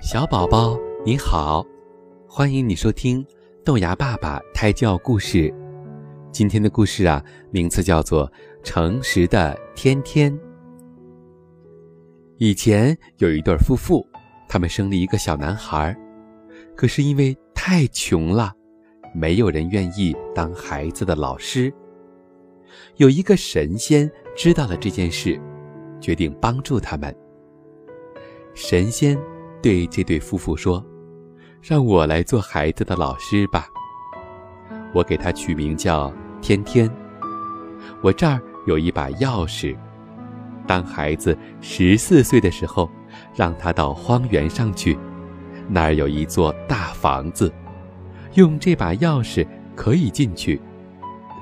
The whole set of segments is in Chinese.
小宝宝你好，欢迎你收听豆芽爸爸胎教故事。今天的故事啊，名字叫做《诚实的天天》。以前有一对夫妇，他们生了一个小男孩，可是因为太穷了，没有人愿意当孩子的老师。有一个神仙知道了这件事，决定帮助他们。神仙。对这对夫妇说：“让我来做孩子的老师吧。我给他取名叫天天。我这儿有一把钥匙。当孩子十四岁的时候，让他到荒原上去，那儿有一座大房子，用这把钥匙可以进去，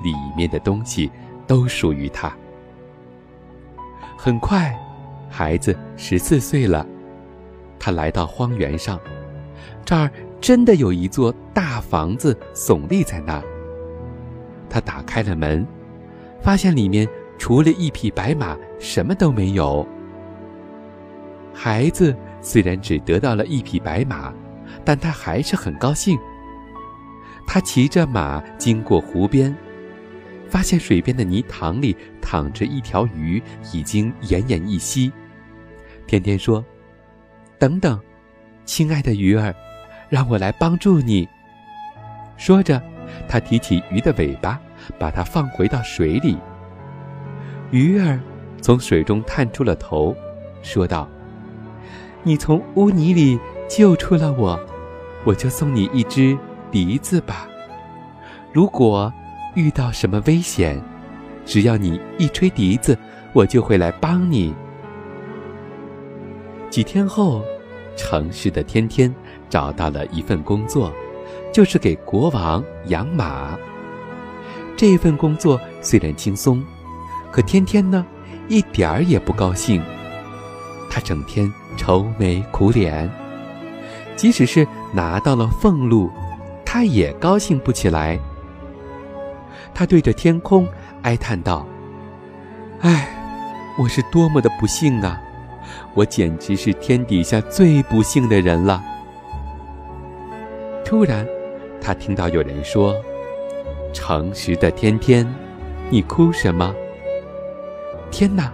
里面的东西都属于他。很快，孩子十四岁了。”他来到荒原上，这儿真的有一座大房子耸立在那儿。他打开了门，发现里面除了一匹白马，什么都没有。孩子虽然只得到了一匹白马，但他还是很高兴。他骑着马经过湖边，发现水边的泥塘里躺着一条鱼，已经奄奄一息。天天说。等等，亲爱的鱼儿，让我来帮助你。说着，他提起鱼的尾巴，把它放回到水里。鱼儿从水中探出了头，说道：“你从污泥里救出了我，我就送你一只笛子吧。如果遇到什么危险，只要你一吹笛子，我就会来帮你。”几天后，诚实的天天找到了一份工作，就是给国王养马。这份工作虽然轻松，可天天呢，一点儿也不高兴。他整天愁眉苦脸，即使是拿到了俸禄，他也高兴不起来。他对着天空哀叹道：“唉，我是多么的不幸啊！”我简直是天底下最不幸的人了。突然，他听到有人说：“诚实的天天，你哭什么？”天哪！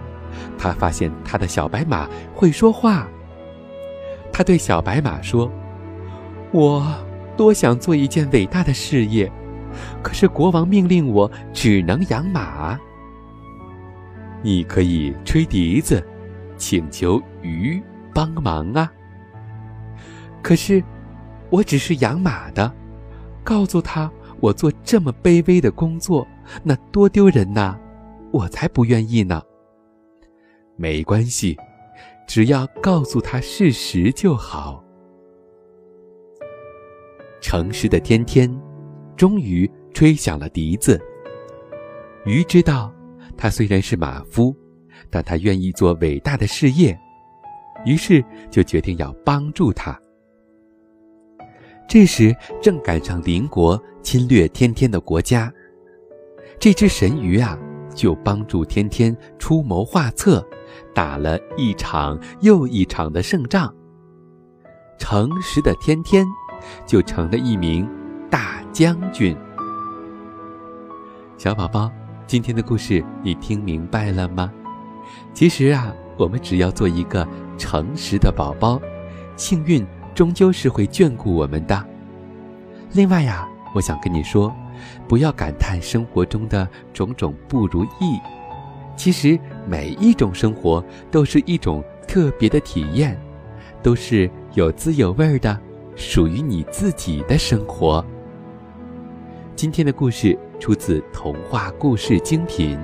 他发现他的小白马会说话。他对小白马说：“我多想做一件伟大的事业，可是国王命令我只能养马。你可以吹笛子。”请求鱼帮忙啊！可是，我只是养马的，告诉他我做这么卑微的工作，那多丢人呐！我才不愿意呢。没关系，只要告诉他事实就好。诚实的天天，终于吹响了笛子。鱼知道，他虽然是马夫。但他愿意做伟大的事业，于是就决定要帮助他。这时正赶上邻国侵略天天的国家，这只神鱼啊，就帮助天天出谋划策，打了一场又一场的胜仗。诚实的天天，就成了一名大将军。小宝宝，今天的故事你听明白了吗？其实啊，我们只要做一个诚实的宝宝，幸运终究是会眷顾我们的。另外呀，我想跟你说，不要感叹生活中的种种不如意，其实每一种生活都是一种特别的体验，都是有滋有味的，属于你自己的生活。今天的故事出自童话故事精品。